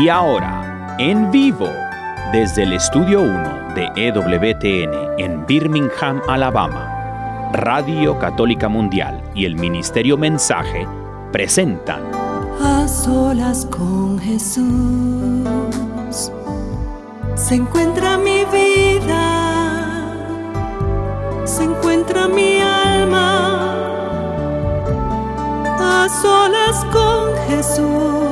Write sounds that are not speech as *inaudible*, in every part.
Y ahora, en vivo, desde el Estudio 1 de EWTN en Birmingham, Alabama, Radio Católica Mundial y el Ministerio Mensaje presentan A solas con Jesús se encuentra mi vida, se encuentra mi alma. A solas con Jesús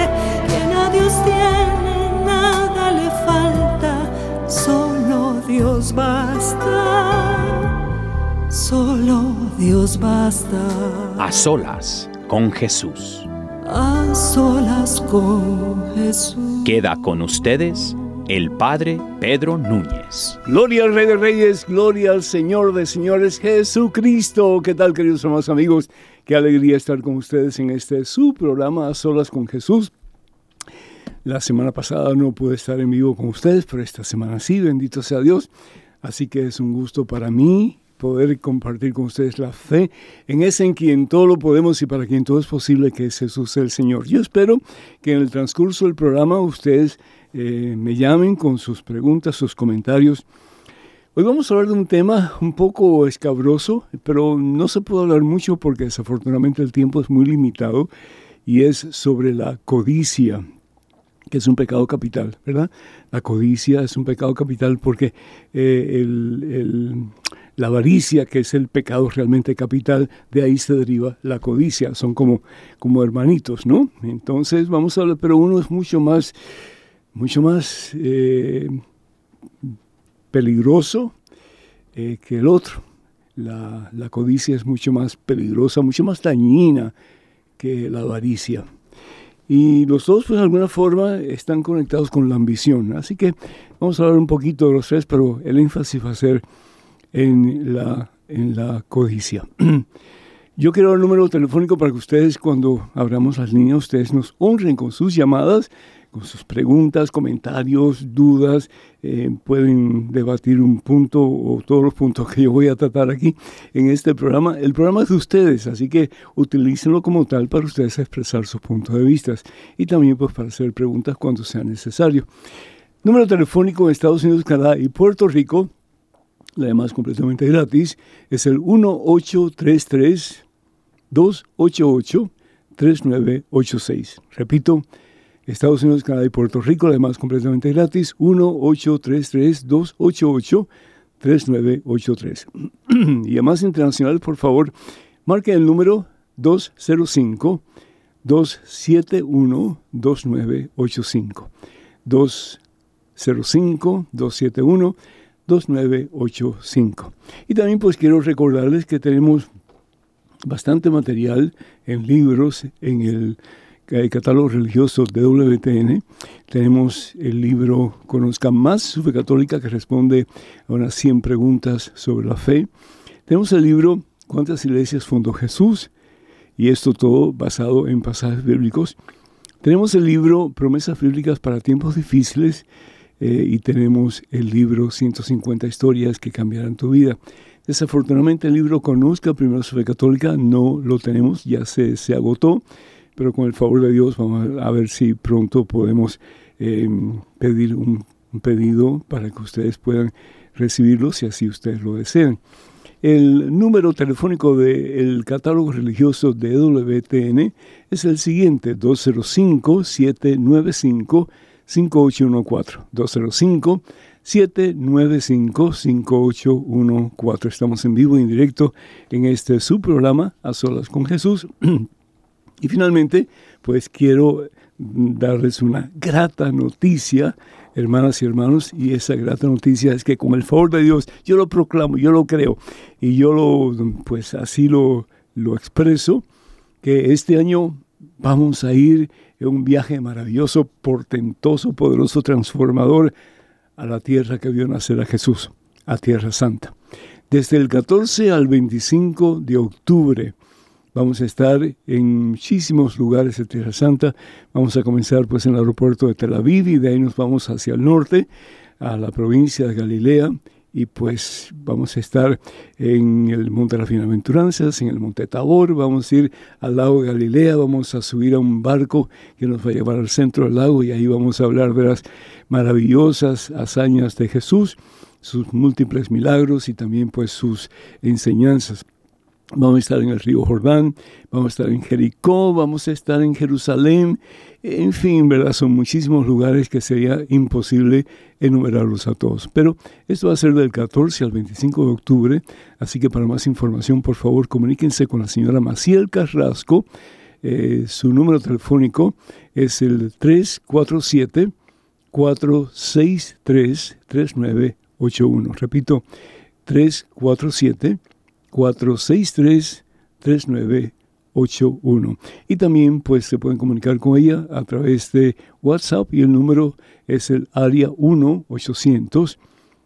solo Dios basta, solo Dios basta. A solas con Jesús. A solas con Jesús. Queda con ustedes el Padre Pedro Núñez. Gloria al Rey de Reyes, gloria al Señor de Señores Jesucristo. ¿Qué tal, queridos hermanos amigos? Qué alegría estar con ustedes en este su programa A Solas con Jesús. La semana pasada no pude estar en vivo con ustedes, pero esta semana sí, bendito sea Dios. Así que es un gusto para mí poder compartir con ustedes la fe en ese en quien todo lo podemos y para quien todo es posible, que es Jesús el Señor. Yo espero que en el transcurso del programa ustedes eh, me llamen con sus preguntas, sus comentarios. Hoy vamos a hablar de un tema un poco escabroso, pero no se puede hablar mucho porque desafortunadamente el tiempo es muy limitado y es sobre la codicia que es un pecado capital, ¿verdad? La codicia es un pecado capital porque eh, la avaricia, que es el pecado realmente capital, de ahí se deriva la codicia, son como, como hermanitos, ¿no? Entonces vamos a hablar, pero uno es mucho más, mucho más eh, peligroso eh, que el otro. La, la codicia es mucho más peligrosa, mucho más dañina que la avaricia. Y los dos, pues de alguna forma, están conectados con la ambición. Así que vamos a hablar un poquito de los tres, pero el énfasis va a ser en la, en la codicia. *clears throat* Yo quiero el número telefónico para que ustedes, cuando abramos las líneas, ustedes nos honren con sus llamadas, con sus preguntas, comentarios, dudas. Eh, pueden debatir un punto o todos los puntos que yo voy a tratar aquí en este programa. El programa es de ustedes, así que utilícenlo como tal para ustedes expresar sus puntos de vista y también pues para hacer preguntas cuando sea necesario. Número telefónico en Estados Unidos, Canadá y Puerto Rico además completamente gratis, es el 1833-288-3986. Repito, Estados Unidos, Canadá y Puerto Rico, además completamente gratis, 1833-288-3983. *clears throat* y además internacional, por favor, marque el número 205 271 2985 205 271 2985. Y también pues quiero recordarles que tenemos bastante material en libros en el, catálogo religioso de WTN. Tenemos el libro Conozca más su fe católica que responde a unas 100 preguntas sobre la fe. Tenemos el libro ¿Cuántas iglesias fundó Jesús? Y esto todo basado en pasajes bíblicos. Tenemos el libro Promesas bíblicas para tiempos difíciles eh, y tenemos el libro 150 historias que cambiarán tu vida. Desafortunadamente el libro Conozca Primero su fe católica no lo tenemos, ya se, se agotó, pero con el favor de Dios vamos a ver si pronto podemos eh, pedir un, pedido para que ustedes puedan recibirlo si así ustedes lo desean. El número telefónico del catálogo religioso de WTN es el siguiente, 205-795. 5814 205-795-5814. Estamos en vivo, en directo, en este su programa, A Solas con Jesús. *clears throat* y finalmente, pues quiero darles una grata noticia, hermanas y hermanos, y esa grata noticia es que con el favor de Dios, yo lo proclamo, yo lo creo, y yo lo, pues así lo, lo expreso, que este año vamos a ir en un viaje maravilloso, portentoso, poderoso, transformador a la tierra que vio nacer a Jesús, a Tierra Santa. Desde el 14 al 25 de octubre vamos a estar en muchísimos lugares de Tierra Santa. Vamos a comenzar pues en el aeropuerto de Tel Aviv y de ahí nos vamos hacia el norte, a la provincia de Galilea y pues vamos a estar en el Monte de las Bienaventuranzas, en el Monte Tabor, vamos a ir al lago de Galilea, vamos a subir a un barco que nos va a llevar al centro del lago y ahí vamos a hablar de las maravillosas hazañas de Jesús, sus múltiples milagros y también pues sus enseñanzas. Vamos a estar en el río Jordán, vamos a estar en Jericó, vamos a estar en Jerusalén, en fin, ¿verdad? Son muchísimos lugares que sería imposible enumerarlos a todos. Pero esto va a ser del 14 al 25 de octubre, así que para más información, por favor, comuníquense con la señora Maciel Carrasco. Eh, su número telefónico es el 347 463 3981. Repito, 347 463 3981. Y también pues se pueden comunicar con ella a través de WhatsApp y el número es el área 1 800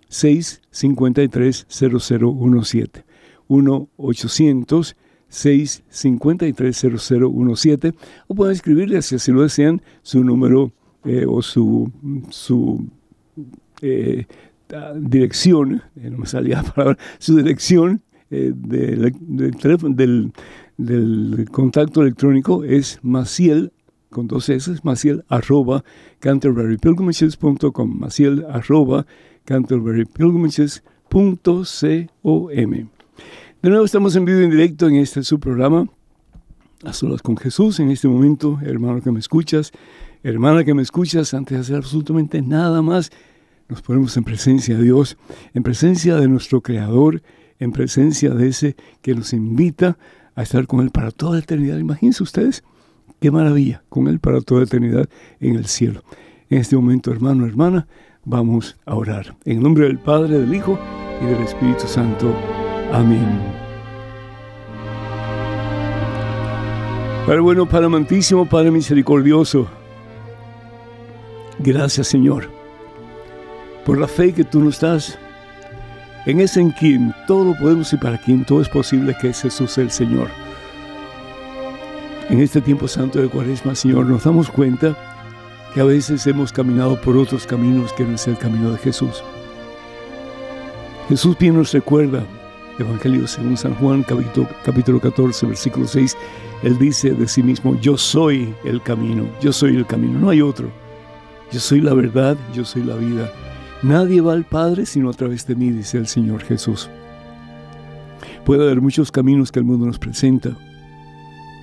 653 0017. 1 800 653 0017 o pueden escribirle si así lo desean su número eh, o su, su eh, dirección, eh, no me salía la palabra, su dirección eh, del, del, del, contacto electrónico es maciel, con dos S, maciel arroba canterburypilgrimages.com, maciel arroba canterburypilgrimages.com. De nuevo estamos en vivo en directo en este su programa, A Solas con Jesús, en este momento, hermano que me escuchas, hermana que me escuchas, antes de hacer absolutamente nada más, nos ponemos en presencia de Dios, en presencia de nuestro Creador, en presencia de ese que nos invita a estar con Él para toda la eternidad. Imagínense ustedes, qué maravilla, con Él para toda la eternidad en el cielo. En este momento, hermano, hermana, vamos a orar. En nombre del Padre, del Hijo y del Espíritu Santo. Amén. Padre bueno, Padre amantísimo, Padre misericordioso, gracias Señor por la fe que tú nos das en ese en quien todo lo podemos y para quien todo es posible, que es Jesús el Señor. En este tiempo santo de Cuaresma, Señor, nos damos cuenta que a veces hemos caminado por otros caminos que no es el camino de Jesús. Jesús bien nos recuerda, Evangelio según San Juan, capítulo, capítulo 14, versículo 6, Él dice de sí mismo, yo soy el camino, yo soy el camino, no hay otro. Yo soy la verdad, yo soy la vida. Nadie va al Padre sino a través de mí, dice el Señor Jesús. Puede haber muchos caminos que el mundo nos presenta,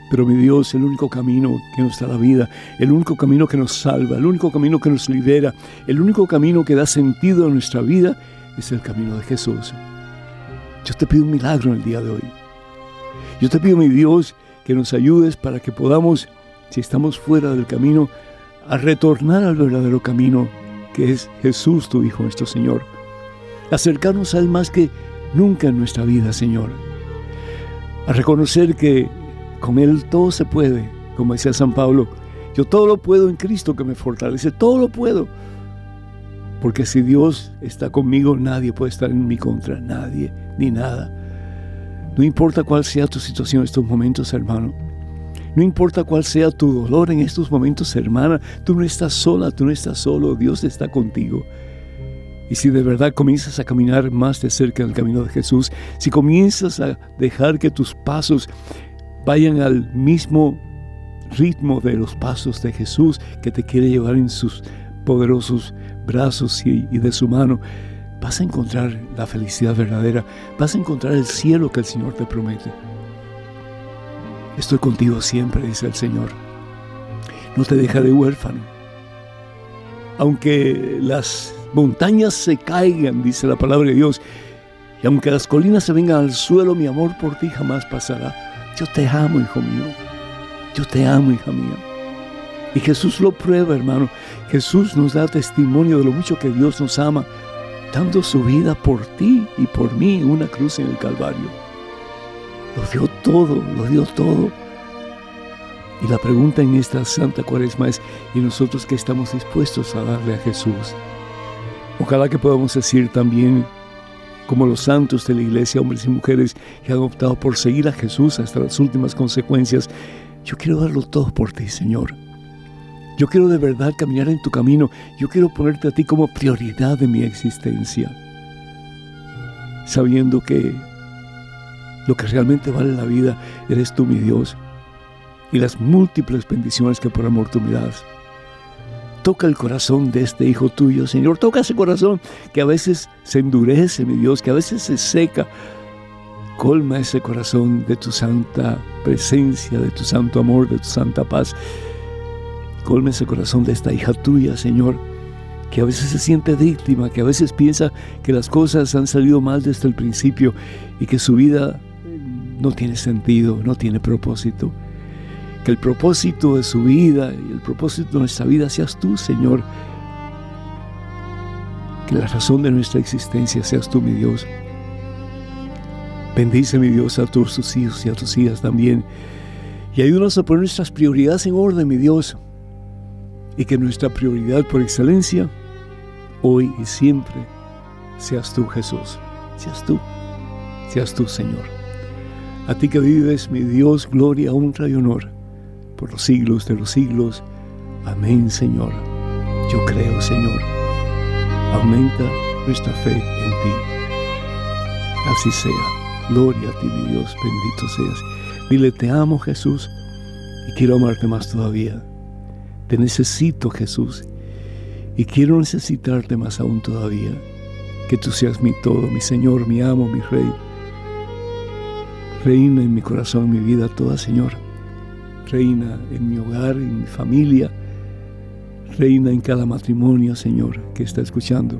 pero mi Dios, el único camino que nos da la vida, el único camino que nos salva, el único camino que nos libera, el único camino que da sentido a nuestra vida, es el camino de Jesús. Yo te pido un milagro en el día de hoy. Yo te pido, mi Dios, que nos ayudes para que podamos, si estamos fuera del camino, a retornar al verdadero camino que es Jesús, tu Hijo, nuestro Señor. Acercarnos a Él más que nunca en nuestra vida, Señor. A reconocer que con Él todo se puede, como decía San Pablo. Yo todo lo puedo en Cristo que me fortalece, todo lo puedo. Porque si Dios está conmigo, nadie puede estar en mi contra, nadie, ni nada. No importa cuál sea tu situación en estos momentos, hermano. No importa cuál sea tu dolor en estos momentos, hermana, tú no estás sola, tú no estás solo, Dios está contigo. Y si de verdad comienzas a caminar más de cerca del camino de Jesús, si comienzas a dejar que tus pasos vayan al mismo ritmo de los pasos de Jesús que te quiere llevar en sus poderosos brazos y, y, de su mano, vas a encontrar la felicidad verdadera, vas a encontrar el cielo que el Señor te promete. Estoy contigo siempre, dice el Señor. No te deja de huérfano. Aunque las montañas se caigan, dice la palabra de Dios, y aunque las colinas se vengan al suelo, mi amor por ti jamás pasará. Yo te amo, hijo mío. Yo te amo, hija mía. Y Jesús lo prueba, hermano. Jesús nos da testimonio de lo mucho que Dios nos ama, dando su vida por ti y por mí una cruz en el Calvario. Lo dio todo, lo dio todo. Y la pregunta en esta Santa Cuaresma es, ¿y nosotros qué estamos dispuestos a darle a Jesús? Ojalá que podamos decir también, como los santos de la iglesia, hombres y mujeres que han optado por seguir a Jesús hasta las últimas consecuencias, yo quiero darlo todo por ti, Señor. Yo quiero de verdad caminar en tu camino. Yo quiero ponerte a ti como prioridad de mi existencia. Sabiendo que lo que realmente vale la vida eres tú, mi Dios, y las múltiples bendiciones que por amor tú me das. Toca el corazón de este hijo tuyo, Señor. Toca ese corazón que a veces se endurece, mi Dios, que a veces se seca. Colma ese corazón de tu santa presencia, de tu santo amor, de tu santa paz. Colma ese corazón de esta hija tuya, Señor, que a veces se siente víctima, que a veces piensa que las cosas han salido mal desde el principio y que su vida no tiene sentido, no tiene propósito. Que el propósito de su vida y el propósito de nuestra vida seas tú, Señor. Que la razón de nuestra existencia seas tú, mi Dios. Bendice, mi Dios, a todos tus hijos y a tus hijas también. Y ayúdanos a poner nuestras prioridades en orden, mi Dios. Y que nuestra prioridad por excelencia, hoy y siempre, seas tú, Jesús. Seas tú. Seas tú, Señor. A ti que vives, mi Dios, gloria, honra y honor por los siglos de los siglos. Amén, Señor. Yo creo, Señor. Aumenta nuestra fe en ti. Así sea. Gloria a ti, mi Dios, bendito seas. Dile, te amo, Jesús, y quiero amarte más todavía. Te necesito, Jesús, y quiero necesitarte más aún todavía. Que tú seas mi todo, mi Señor, mi amo, mi Rey. Reina en mi corazón, en mi vida toda, Señor reina en mi hogar, en mi familia, reina en cada matrimonio, Señor, que está escuchando.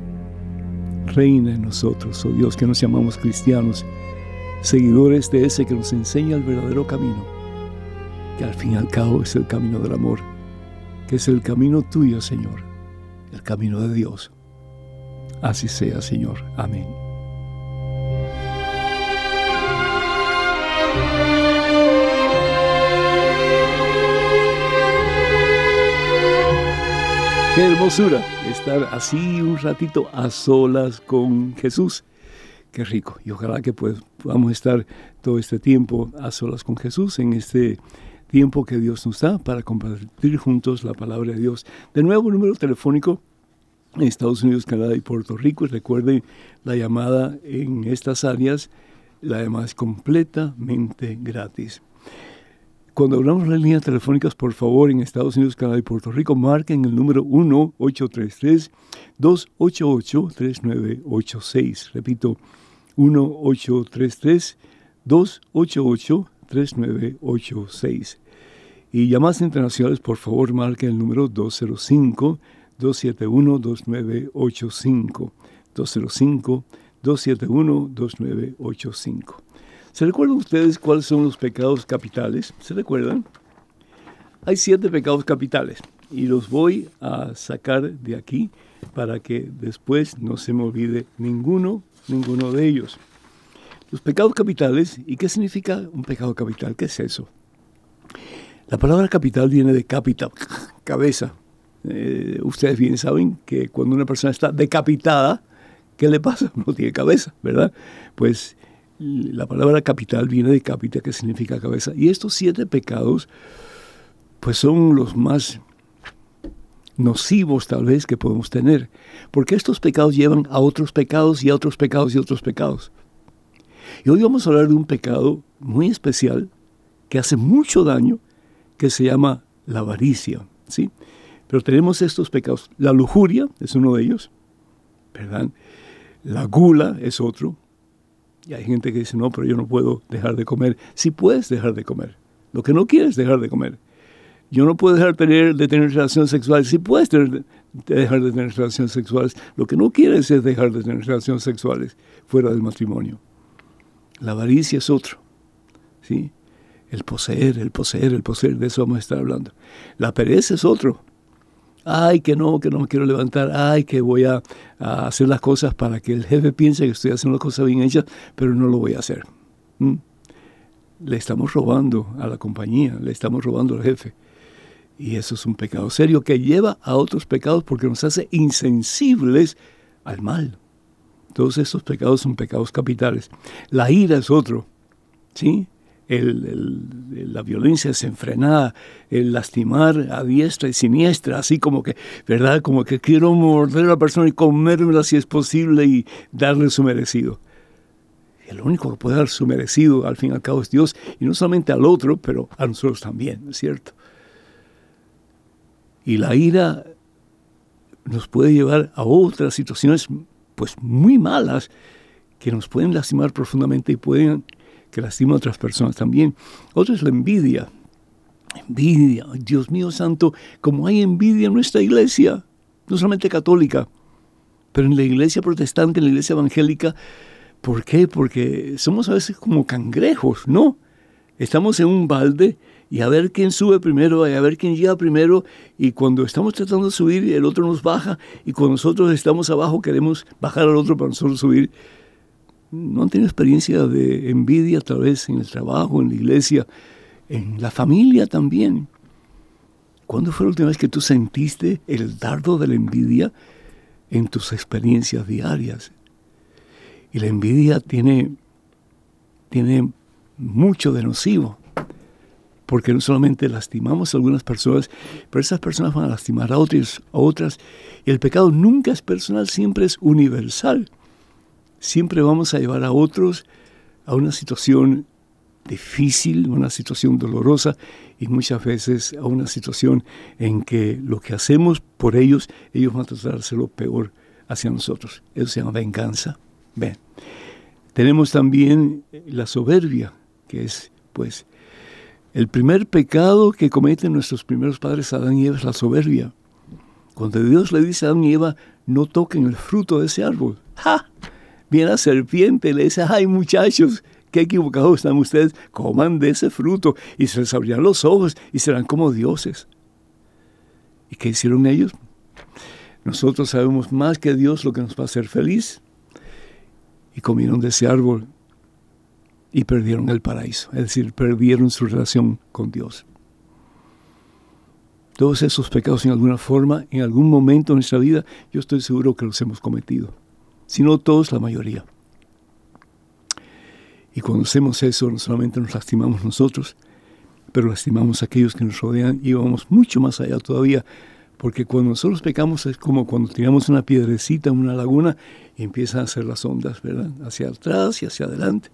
Reina en nosotros, oh Dios, que nos llamamos cristianos, seguidores de ese que nos enseña el verdadero camino, que al fin y al cabo es el camino del amor, que es el camino tuyo, Señor, el camino de Dios. Así sea, Señor. Amén. Qué hermosura estar así un ratito a solas con Jesús. Qué rico. Y ojalá que pues, podamos estar todo este tiempo a solas con Jesús en este tiempo que Dios nos da para compartir juntos la palabra de Dios. De nuevo, número telefónico en Estados Unidos, Canadá y Puerto Rico. Recuerden la llamada en estas áreas. La llamada es completamente gratis. Cuando hablamos de las líneas telefónicas, por favor, en Estados Unidos, Canadá y Puerto Rico, marquen el número 1-833-288-3986. Repito, 1-833-288-3986. Y llamadas internacionales, por favor, marquen el número 205-271-2985. 205-271-2985. ¿Se recuerdan ustedes cuáles son los pecados capitales? ¿Se recuerdan? Hay siete pecados capitales y los voy a sacar de aquí para que después no se me olvide ninguno, ninguno de ellos. Los pecados capitales, ¿y qué significa un pecado capital? ¿Qué es eso? La palabra capital viene de capita, *laughs* cabeza. Eh, ustedes bien saben que cuando una persona está decapitada, ¿qué le pasa? *laughs* No tiene cabeza, ¿verdad? Pues la palabra capital viene de capita, que significa cabeza. Y estos siete pecados, pues son los más nocivos tal vez que podemos tener, porque estos pecados llevan a otros pecados y a otros pecados y a otros pecados. Y hoy vamos a hablar de un pecado muy especial que hace mucho daño, que se llama la avaricia, ¿sí? Pero tenemos estos pecados. La lujuria es uno de ellos, ¿verdad? La gula es otro, y hay gente que dice, no, pero yo no puedo dejar de comer. Sí puedes dejar de comer. Lo que no quieres es dejar de comer. Yo no puedo dejar de tener relaciones sexuales. Sí puedes dejar de tener relaciones sexuales. Lo que no quieres es dejar de tener relaciones sexuales fuera del matrimonio. La avaricia es otro. ¿sí? El poseer, el poseer, el poseer, de eso vamos a estar hablando. La pereza es otro ay, que no, que no me quiero levantar, ay, que voy a, hacer las cosas para que el jefe piense que estoy haciendo las cosas bien hechas, pero no lo voy a hacer. ¿Mm? le estamos robando a la compañía, le estamos robando al jefe. Y eso es un pecado serio que lleva a otros pecados porque nos hace insensibles al mal. Todos estos pecados son pecados capitales. La ira es otro, ¿sí? La violencia desenfrenada, el lastimar a diestra y siniestra, así como que, ¿verdad? Como que quiero morder a la persona y comérmela si es posible y darle su merecido. El único que puede dar su merecido, al fin y al cabo, es Dios, y no solamente al otro, pero a nosotros también, es cierto? Y la ira nos puede llevar a otras situaciones, pues muy malas, que nos pueden lastimar profundamente y pueden que lastima a otras personas también. Otro es la envidia. Envidia, Dios mío santo, como hay envidia en nuestra iglesia, no solamente católica, pero en la iglesia protestante, en la iglesia evangélica. ¿Por qué? Porque somos a veces como cangrejos, ¿no? Estamos en un balde y a ver quién sube primero, y a ver quién llega primero, y cuando estamos tratando de subir, el otro nos baja, y cuando nosotros estamos abajo queremos bajar al otro para nosotros subir no han tenido experiencia de envidia tal vez en el trabajo, en la iglesia, en la familia también. ¿Cuándo fue la última vez que tú sentiste el dardo de la envidia en tus experiencias diarias? Y la envidia tiene, tiene mucho de nocivo, porque no solamente lastimamos a algunas personas, pero esas personas van a lastimar a otras, a otras. Y el pecado nunca es personal, siempre es universal siempre vamos a llevar a otros a una situación difícil, una situación dolorosa y muchas veces a una situación en que lo que hacemos por ellos, ellos van a hacerlo peor hacia nosotros. Eso se llama venganza. Ven. Tenemos también la soberbia, que es pues el primer pecado que cometen nuestros primeros padres Adán y Eva es la soberbia. Cuando Dios le dice a Adán y Eva, no toquen el fruto de ese árbol. ¡Ja! Viene la serpiente, le dice, ay muchachos, qué equivocados están ustedes, coman de ese fruto y se les abrirán los ojos y serán como dioses. ¿Y qué hicieron ellos? Nosotros sabemos más que Dios lo que nos va a hacer feliz. Y comieron de ese árbol y perdieron el paraíso, es decir, perdieron su relación con Dios. Todos esos pecados en alguna forma, en algún momento de nuestra vida, yo estoy seguro que los hemos cometido sino todos, la mayoría. Y cuando hacemos eso, no solamente nos lastimamos nosotros, pero lastimamos a aquellos que nos rodean y vamos mucho más allá todavía, porque cuando nosotros pecamos es como cuando tiramos una piedrecita en una laguna y empiezan a hacer las ondas, ¿verdad? Hacia atrás y hacia adelante,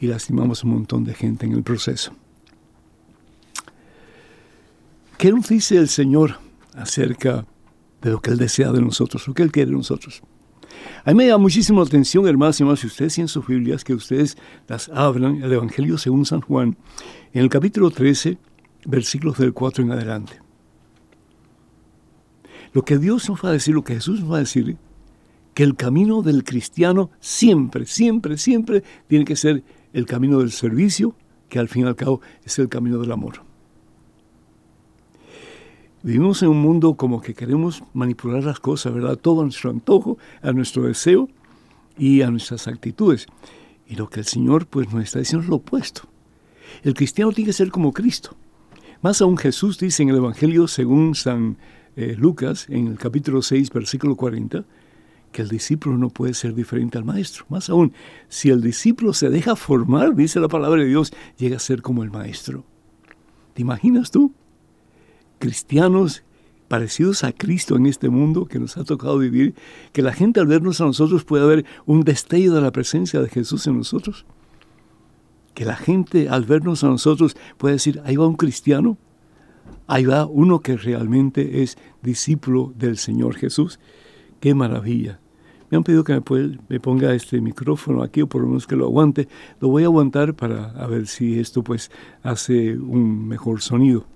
y lastimamos un montón de gente en el proceso. ¿Qué nos dice el Señor acerca de lo que Él desea de nosotros, lo que Él quiere de nosotros? A mí me da muchísima atención, hermanos y hermanos, si ustedes tienen sus Biblias, que ustedes las abran, el Evangelio según San Juan, en el capítulo 13, versículos del 4 en adelante. Lo que Dios nos va a decir, lo que Jesús nos va a decir, que el camino del cristiano siempre, siempre, siempre tiene que ser el camino del servicio, que al fin y al cabo es el camino del amor. Vivimos en un mundo como que queremos manipular las cosas, ¿verdad? Todo a nuestro antojo, a nuestro deseo y a nuestras actitudes. Y lo que el Señor pues nos está diciendo es lo opuesto. El cristiano tiene que ser como Cristo. Más aún Jesús dice en el Evangelio según San eh, Lucas, en el capítulo 6, versículo 40, que el discípulo no puede ser diferente al maestro. Más aún, si el discípulo se deja formar, dice la palabra de Dios, llega a ser como el maestro. ¿Te imaginas tú? Cristianos parecidos a Cristo en este mundo que nos ha tocado vivir, que la gente al vernos a nosotros pueda ver un destello de la presencia de Jesús en nosotros. Que la gente al vernos a nosotros pueda decir, ahí va un cristiano, ahí va uno que realmente es discípulo del Señor Jesús. Qué maravilla. Me han pedido que me, ponga este micrófono aquí o por lo menos que lo aguante. Lo voy a aguantar para ver si esto pues hace un mejor sonido.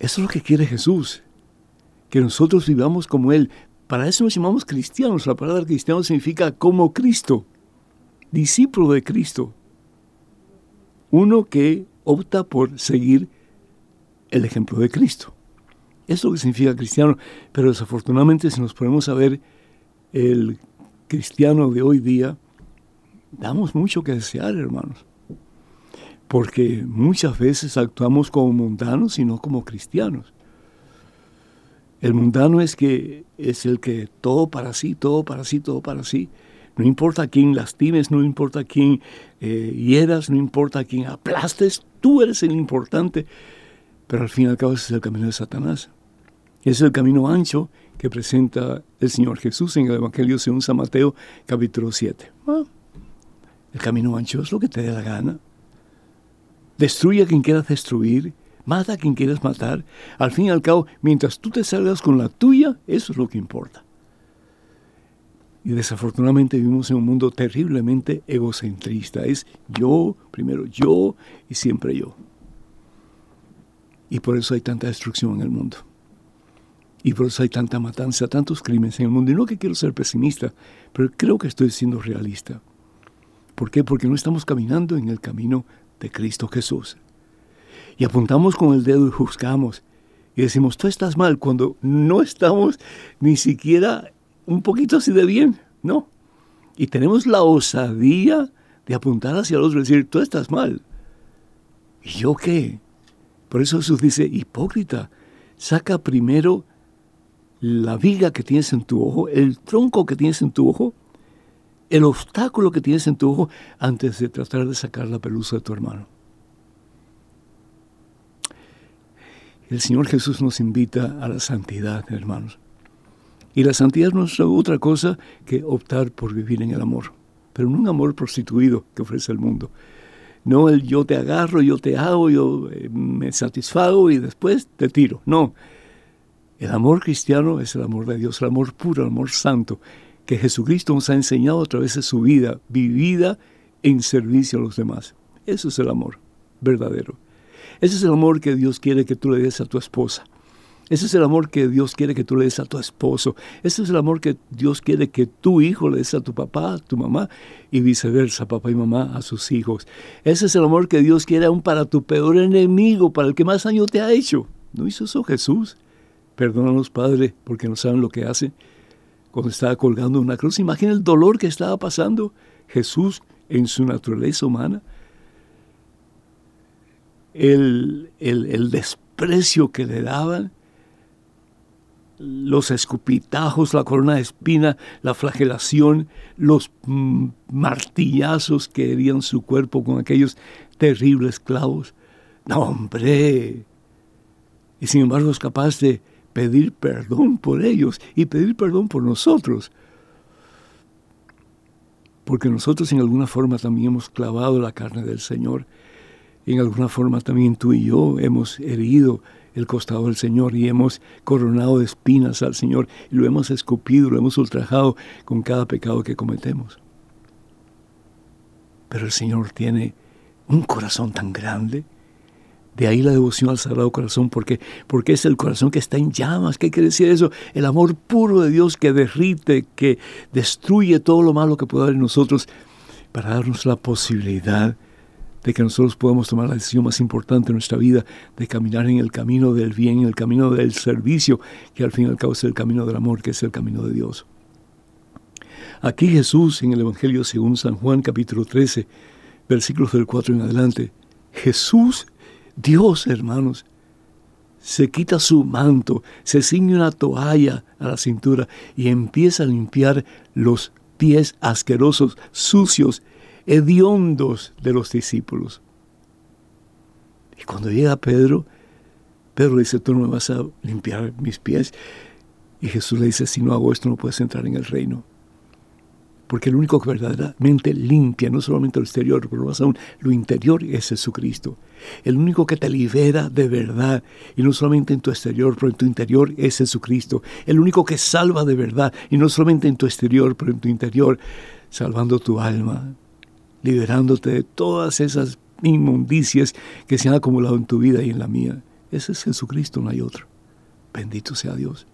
Eso es lo que quiere Jesús, que nosotros vivamos como Él. Para eso nos llamamos cristianos. La palabra cristiano significa como Cristo, discípulo de Cristo. Uno que opta por seguir el ejemplo de Cristo. Eso es lo que significa cristiano. Pero desafortunadamente si nos ponemos a ver el cristiano de hoy día, damos mucho que desear, hermanos. Porque muchas veces actuamos como mundanos y no como cristianos. El mundano es que es el que todo para sí, todo para sí, todo para sí. No importa a quién lastimes, no importa a quién eh, hieras, no importa a quién aplastes, tú eres el importante. Pero al fin y al cabo ese es el camino de Satanás. Es el camino ancho que presenta el Señor Jesús en el Evangelio según San Mateo capítulo 7. Ah, el camino ancho es lo que te dé la gana. Destruye a quien quieras destruir, mata a quien quieras matar. Al fin y al cabo, mientras tú te salgas con la tuya, eso es lo que importa. Y desafortunadamente vivimos en un mundo terriblemente egocentrista. Es yo, primero yo y siempre yo. Y por eso hay tanta destrucción en el mundo. Y por eso hay tanta matanza, tantos crímenes en el mundo. Y no que quiero ser pesimista, pero creo que estoy siendo realista. ¿Por qué? Porque no estamos caminando en el camino de Cristo Jesús. Y apuntamos con el dedo y juzgamos. Y decimos, tú estás mal, cuando no estamos ni siquiera un poquito así de bien, ¿no? Y tenemos la osadía de apuntar hacia el otro y decir, tú estás mal. ¿Y yo qué? Por eso Jesús dice, hipócrita, saca primero la viga que tienes en tu ojo, el tronco que tienes en tu ojo, el obstáculo que tienes en tu ojo, antes de tratar de sacar la pelusa de tu hermano. El Señor Jesús nos invita a la santidad, hermanos. Y la santidad no es otra cosa que optar por vivir en el amor, pero no un amor prostituido que ofrece el mundo. No el yo te agarro, yo te hago, yo eh, me satisfago y después te tiro. No, el amor cristiano es el amor de Dios, el amor puro, el amor santo, que Jesucristo nos ha enseñado a través de su vida, vivida en servicio a los demás. Eso es el amor verdadero. Ese es el amor que Dios quiere que tú le des a tu esposa. Ese es el amor que Dios quiere que tú le des a tu esposo. Ese es el amor que Dios quiere que tu hijo le des a tu papá, a tu mamá y viceversa, papá y mamá a sus hijos. Ese es el amor que Dios quiere aún para tu peor enemigo, para el que más daño te ha hecho. ¿No hizo eso Jesús? Perdónanos, Padre, porque no saben lo que hace. Cuando estaba colgando una cruz, imagina el dolor que estaba pasando Jesús en su naturaleza humana. El, el desprecio que le daban, los escupitajos, la corona de espina, la flagelación, los mm, martillazos que herían su cuerpo con aquellos terribles clavos. No, hombre. Y sin embargo es capaz de pedir perdón por ellos y pedir perdón por nosotros. Porque nosotros en alguna forma también hemos clavado la carne del Señor. En alguna forma también tú y yo hemos herido el costado del Señor y hemos coronado de espinas al Señor y lo hemos escupido, lo hemos ultrajado con cada pecado que cometemos. Pero el Señor tiene un corazón tan grande de ahí la devoción al Sagrado Corazón, porque, porque es el corazón que está en llamas. ¿Qué quiere decir eso? El amor puro de Dios que derrite, que destruye todo lo malo que pueda haber en nosotros, para darnos la posibilidad de que nosotros podamos tomar la decisión más importante de nuestra vida, de caminar en el camino del bien, en el camino del servicio, que al fin y al cabo es el camino del amor, que es el camino de Dios. Aquí Jesús, en el Evangelio según San Juan capítulo 13, versículos del 4 en adelante, Jesús Dios, hermanos, se quita su manto, se ciñe una toalla a la cintura y empieza a limpiar los pies asquerosos, sucios, hediondos de los discípulos. Y cuando llega Pedro, Pedro le dice, tú no me vas a limpiar mis pies. Y Jesús le dice, si no hago esto no puedes entrar en el reino porque el único que verdaderamente limpia, no solamente lo exterior, pero más aún lo interior es Jesucristo. El único que te libera de verdad, y no solamente en tu exterior, pero en tu interior es Jesucristo. El único que salva de verdad, y no solamente en tu exterior, pero en tu interior, salvando tu alma, liberándote de todas esas inmundicias que se han acumulado en tu vida y en la mía. Ese es Jesucristo, no hay otro. Bendito sea Dios.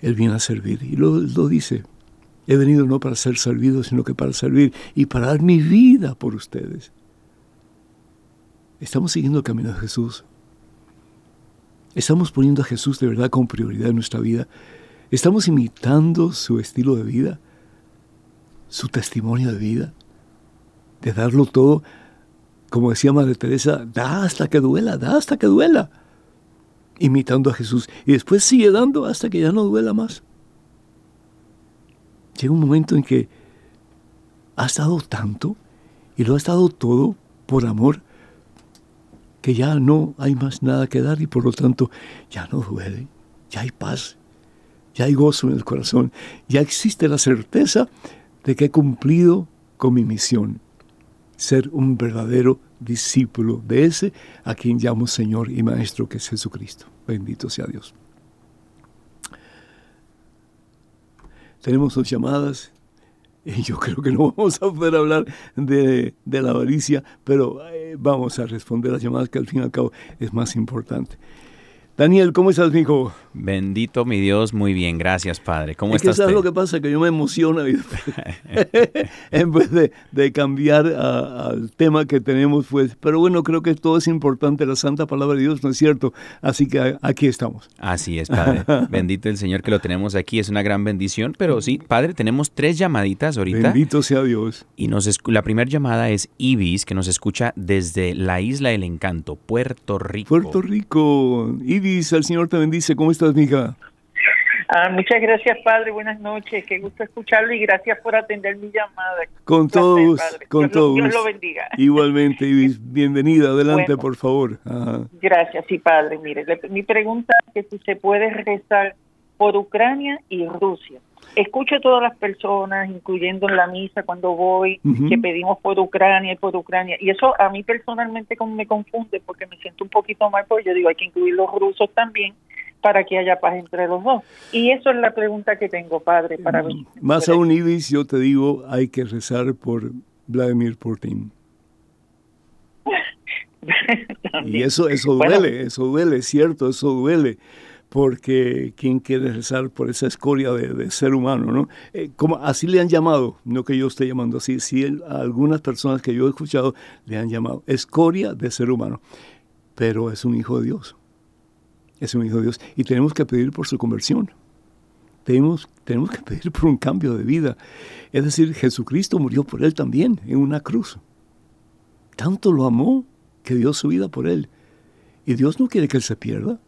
Él viene a servir y lo, lo dice, He venido no para ser servido, sino que para servir y para dar mi vida por ustedes. Estamos siguiendo el camino de Jesús. Estamos poniendo a Jesús de verdad como prioridad en nuestra vida. Estamos imitando su estilo de vida, su testimonio de vida, de darlo todo como decía Madre Teresa, da hasta que duela, da hasta que duela, imitando a Jesús. Y después sigue dando hasta que ya no duela más. Llega un momento en que has dado tanto y lo has dado todo por amor que ya no hay más nada que dar y por lo tanto ya no duele, ya hay paz, ya hay gozo en el corazón, ya existe la certeza de que he cumplido con mi misión, ser un verdadero discípulo de ese a quien llamo Señor y Maestro que es Jesucristo. Bendito sea Dios. Tenemos dos llamadas y yo creo que no vamos a poder hablar de, la avaricia, pero eh, vamos a responder las llamadas que al fin y al cabo es más importante. Daniel, ¿cómo estás, hijo? Bendito mi Dios, muy bien, gracias, Padre. ¿Cómo es estás? Que ¿Sabes lo que pasa? Que yo me emociono *laughs* en vez de, cambiar al tema que tenemos, pues. Pero bueno, creo que todo es importante, la santa palabra de Dios, ¿no es cierto? Así que aquí estamos. Así es, Padre. *laughs* Bendito el Señor que lo tenemos aquí, es una gran bendición. Pero sí, Padre, tenemos tres llamaditas ahorita. Bendito sea Dios. Y nos la primera llamada es Ibis, que nos escucha desde la isla del encanto, Puerto Rico. Puerto Rico. Ibis el Señor te bendice. ¿Cómo estás, mija? Ah, muchas gracias, Padre. Buenas noches. Qué gusto escucharlo y gracias por atender mi llamada. Con todos, con todos. Dios lo bendiga. *laughs* Igualmente, bienvenida. Adelante, por favor. Gracias, sí, Padre. Mire, mi pregunta es que si se puede rezar por Ucrania y Rusia. Escucho a todas las personas, incluyendo en la misa cuando voy, que pedimos por Ucrania y por Ucrania. Y eso a mí personalmente me confunde porque me siento un poquito mal, porque yo digo, hay que incluir los rusos también para que haya paz entre los dos. Y eso es la pregunta que tengo, padre, para mí. Más aún, Ibis, yo te digo, hay que rezar por Vladimir Putin. *laughs* y eso, eso duele, eso duele, cierto, eso duele porque ¿quién quiere rezar por esa escoria de, ser humano? ¿no? Eh, como así le han llamado, no que yo esté llamando así, sí algunas personas que yo he escuchado le han llamado escoria de ser humano, pero es un hijo de Dios, es un hijo de Dios y tenemos que pedir por su conversión. Tenemos, tenemos que pedir por un cambio de vida. Es decir, Jesucristo murió por él también en una cruz. Tanto lo amó que dio su vida por él. Y Dios no quiere que él se pierda.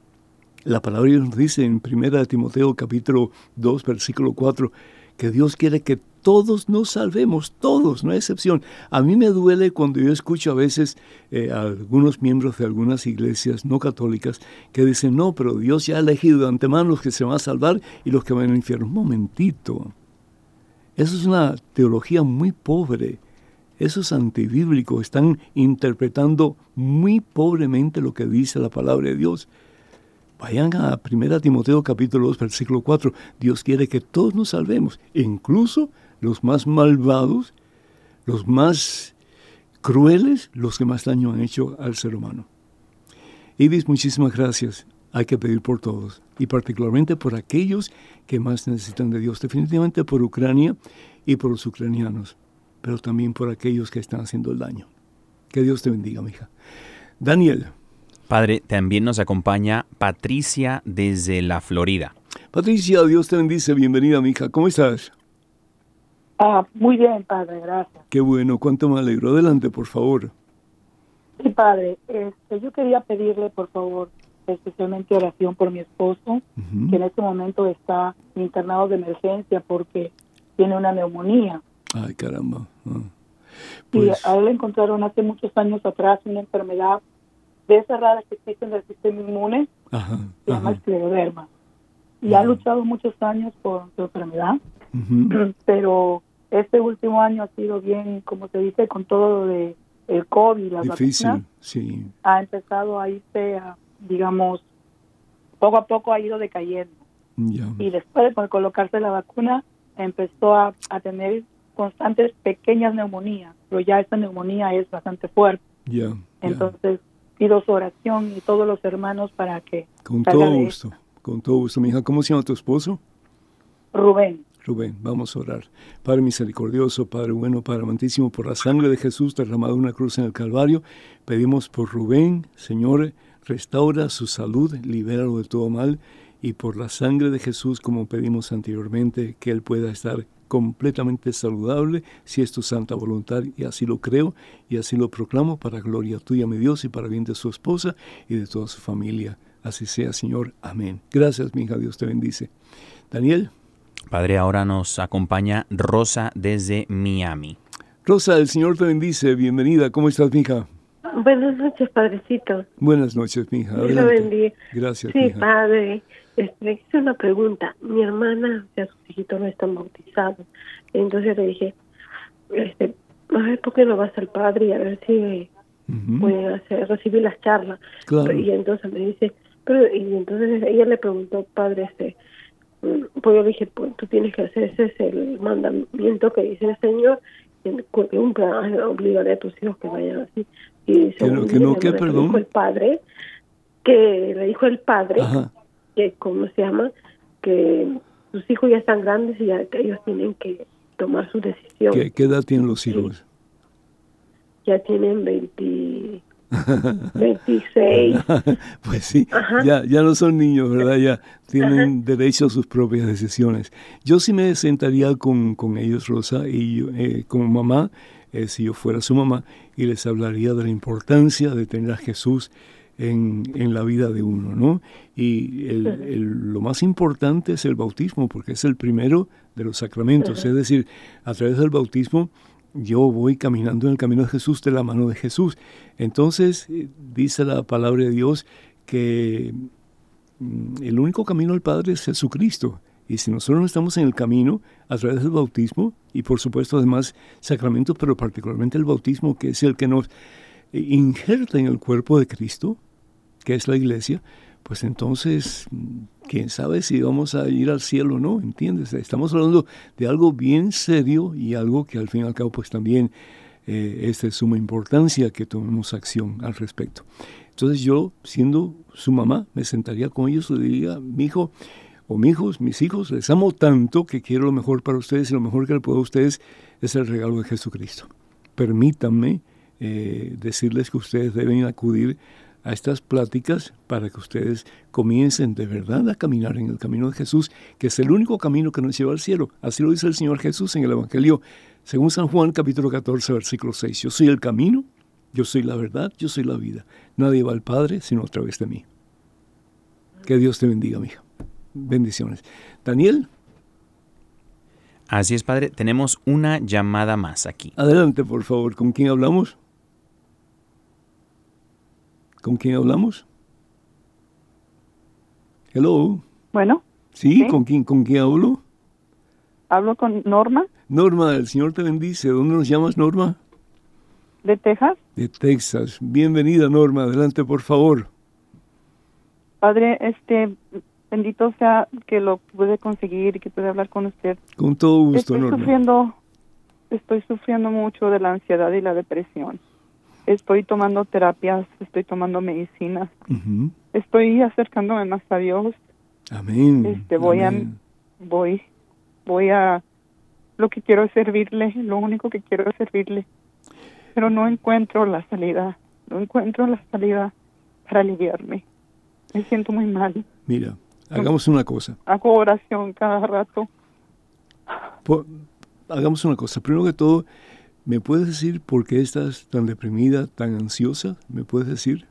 La palabra nos dice en 1 Timoteo capítulo 2 versículo 4 que Dios quiere que todos nos salvemos, todos, no hay excepción. A mí me duele cuando yo escucho a veces eh, a algunos miembros de algunas iglesias no católicas que dicen, no, pero Dios ya ha elegido de antemano los que se van a salvar y los que van al infierno. Un momentito. Eso es una teología muy pobre. Eso es antibíblico. Están interpretando muy pobremente lo que dice la palabra de Dios. Vayan a 1 Timoteo capítulo 2 versículo 4. Dios quiere que todos nos salvemos, incluso los más malvados, los más crueles, los que más daño han hecho al ser humano. Ibis, muchísimas gracias. Hay que pedir por todos y particularmente por aquellos que más necesitan de Dios, definitivamente por Ucrania y por los ucranianos, pero también por aquellos que están haciendo el daño. Que Dios te bendiga, hija. Daniel. Padre, también nos acompaña Patricia desde la Florida. Patricia, Dios te bendice. Bienvenida, mija. ¿Cómo estás? Ah, muy bien, Padre, gracias. Qué bueno, cuánto me alegro. Adelante, por favor. Sí, Padre, este, yo quería pedirle, por favor, especialmente oración por mi esposo, que en este momento está internado de emergencia porque tiene una neumonía. Ay, caramba. Ah. Pues... a él le encontraron hace muchos años atrás una enfermedad de esas raras que existen del sistema inmune, se llama escleroderma. Y ha luchado muchos años por su enfermedad, *clears throat* pero este último año ha sido bien, como se dice, con todo de el COVID, la Difícil, sí. ha empezado a irse, digamos, poco a poco ha ido decayendo. Y después de colocarse la vacuna, empezó a, a, tener constantes pequeñas neumonías, pero ya esta neumonía es bastante fuerte. Entonces, pido su oración y todos los hermanos para que... Con todo gusto, con todo gusto. Mi hija, ¿cómo se llama tu esposo? Rubén. Rubén, vamos a orar. Padre misericordioso, Padre bueno, Padre amantísimo, por la sangre de Jesús derramada en una cruz en el Calvario, pedimos por Rubén, Señor, restaura su salud, libéralo de todo mal, y por la sangre de Jesús, como pedimos anteriormente, que Él pueda estar completamente saludable, si es tu santa voluntad, y así lo creo y así lo proclamo para gloria tuya, mi Dios, y para bien de su esposa y de toda su familia. Así sea, Señor. Amén. Gracias, mi hija. Dios te bendice. Daniel. Padre, ahora nos acompaña Rosa desde Miami. Rosa, el Señor te bendice. Bienvenida. ¿Cómo estás, mi hija? Buenas noches, padrecito. Buenas noches, mi hija. Dios bendiga. Gracias, Sí, padre. Este, hice una pregunta. Mi hermana, o sea, sus hijitos no están bautizados. Entonces le dije, este, a ver, ¿por qué no vas al padre y a ver si pueden hacer, recibir las charlas? Claro. Y entonces me dice, pero, y entonces ella le preguntó, padre, este, pues yo le dije, pues tú tienes que hacer, ese es el mandamiento que dice el Señor, que cumpla, obligaré a tus hijos que vayan así. Y que no, que no, que perdón. Dijo el padre, que le dijo el padre, que, ¿cómo se llama? Que sus hijos ya están grandes y ya que ellos tienen que tomar su decisión. ¿Qué, qué edad tienen los hijos? Ya tienen 20, 26. *laughs* *laughs* pues sí, ya, ya no son niños, ¿verdad? Ya tienen derecho a sus propias decisiones. Yo sí me sentaría con, con ellos, Rosa, y yo, eh, como mamá, eh, si yo fuera su mamá, y les hablaría de la importancia de tener a Jesús en, en la vida de uno, ¿no? Y el, el, lo más importante es el bautismo, porque es el primero de los sacramentos, es decir, a través del bautismo yo voy caminando en el camino de Jesús de la mano de Jesús. Entonces dice la palabra de Dios que el único camino al Padre es Jesucristo. Y si nosotros no estamos en el camino a través del bautismo, y por supuesto además sacramentos, pero particularmente el bautismo, que es el que nos injerta en el cuerpo de Cristo, que es la iglesia, pues entonces, quién sabe si vamos a ir al cielo o no, ¿entiendes? Estamos hablando de algo bien serio y algo que al fin y al cabo pues también eh, es de suma importancia que tomemos acción al respecto. Entonces yo, siendo su mamá, me sentaría con ellos y le diría, mi hijo o mis hijos, mis hijos, les amo tanto que quiero lo mejor para ustedes y lo mejor que le puedo a ustedes es el regalo de Jesucristo. Permítanme eh, decirles que ustedes deben acudir a estas pláticas para que ustedes comiencen de verdad a caminar en el camino de Jesús, que es el único camino que nos lleva al cielo. Así lo dice el Señor Jesús en el Evangelio, según San Juan capítulo 14, versículo 6. Yo soy el camino, yo soy la verdad, yo soy la vida. Nadie va al Padre sino a través de mí. Que Dios te bendiga, mija. Bendiciones. Daniel. Así es, Padre. Tenemos una llamada más aquí. Adelante, por favor. ¿Con quién hablamos? ¿Con quién hablamos? Hello. Bueno. ¿Sí? ¿Con, quién, ¿Con quién hablo? Hablo con Norma. Norma, el Señor te bendice. ¿Dónde nos llamas, Norma? De Texas. De Texas. Bienvenida, Norma. Adelante, por favor. Padre, este, bendito sea que lo pude conseguir y que pude hablar con usted. Con todo gusto, estoy Norma. Sufriendo, estoy sufriendo mucho de la ansiedad y la depresión estoy tomando terapias, estoy tomando medicinas, uh -huh. estoy acercándome más a Dios. Amén. Este, voy Amén. a, voy, voy a, lo que quiero es servirle, lo único que quiero es servirle, pero no encuentro la salida, no encuentro la salida para aliviarme. Me siento muy mal. Mira, hagamos una cosa. Hago oración cada rato. Por, hagamos una cosa. Primero que todo, ¿Me puedes decir por qué estás tan deprimida, tan ansiosa? ¿Me puedes decir?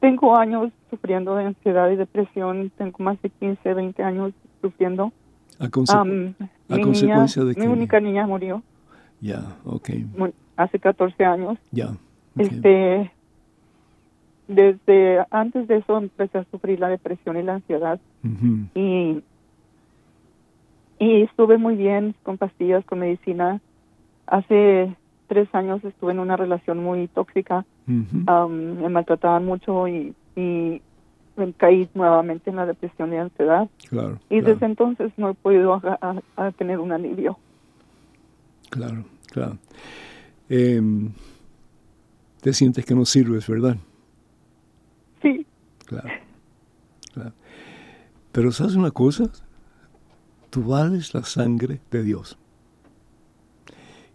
Tengo años sufriendo de ansiedad y depresión. Tengo más de 15, 20 años sufriendo. ¿A, conse um, ¿a mi consecuencia niña, de qué? Mi única niña murió. Ya, yeah, ok. Hace 14 años. Ya. Yeah, okay. Este, desde antes de eso empecé a sufrir la depresión y la ansiedad. Uh -huh. Y, y estuve muy bien con pastillas, con medicina hace tres años estuve en una relación muy tóxica, uh -huh. um, me maltrataban mucho y, y me caí nuevamente en la depresión y ansiedad. Claro, y claro. desde entonces no he podido a, a, a tener un alivio. Claro, claro. Eh, te sientes que no sirves, ¿verdad? Sí. Claro, claro. Pero ¿sabes una cosa? Tú vales la sangre de Dios.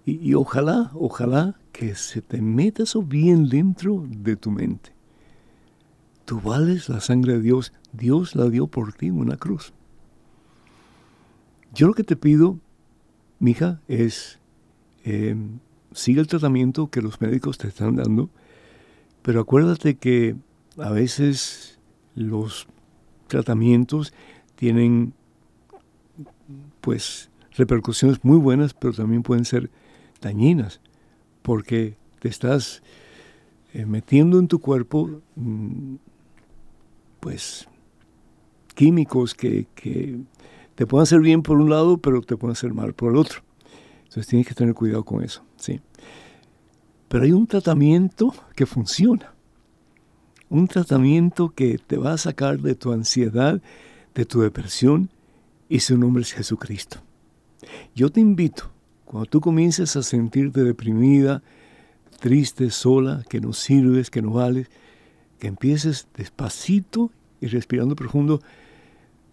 Y, ojalá, ojalá que se te meta eso bien dentro de tu mente. Tú vales la sangre de Dios. Dios la dio por ti en una cruz. Yo lo que te pido mija, es eh, sigue el tratamiento que los médicos te están dando, pero acuérdate que a veces los tratamientos tienen pues repercusiones muy buenas, pero también pueden ser dañinas, porque te estás eh, metiendo en tu cuerpo mm, pues químicos que, que te pueden hacer bien por un lado, pero te pueden hacer mal por el otro. Entonces tienes que tener cuidado con eso, ¿sí? Pero hay un tratamiento que funciona. Un tratamiento que te va a sacar de tu ansiedad, de tu depresión, y su nombre es Jesucristo. Yo te invito, cuando tú comiences a sentirte deprimida, triste, sola, que no sirves, que no vales, que empieces despacito y respirando profundo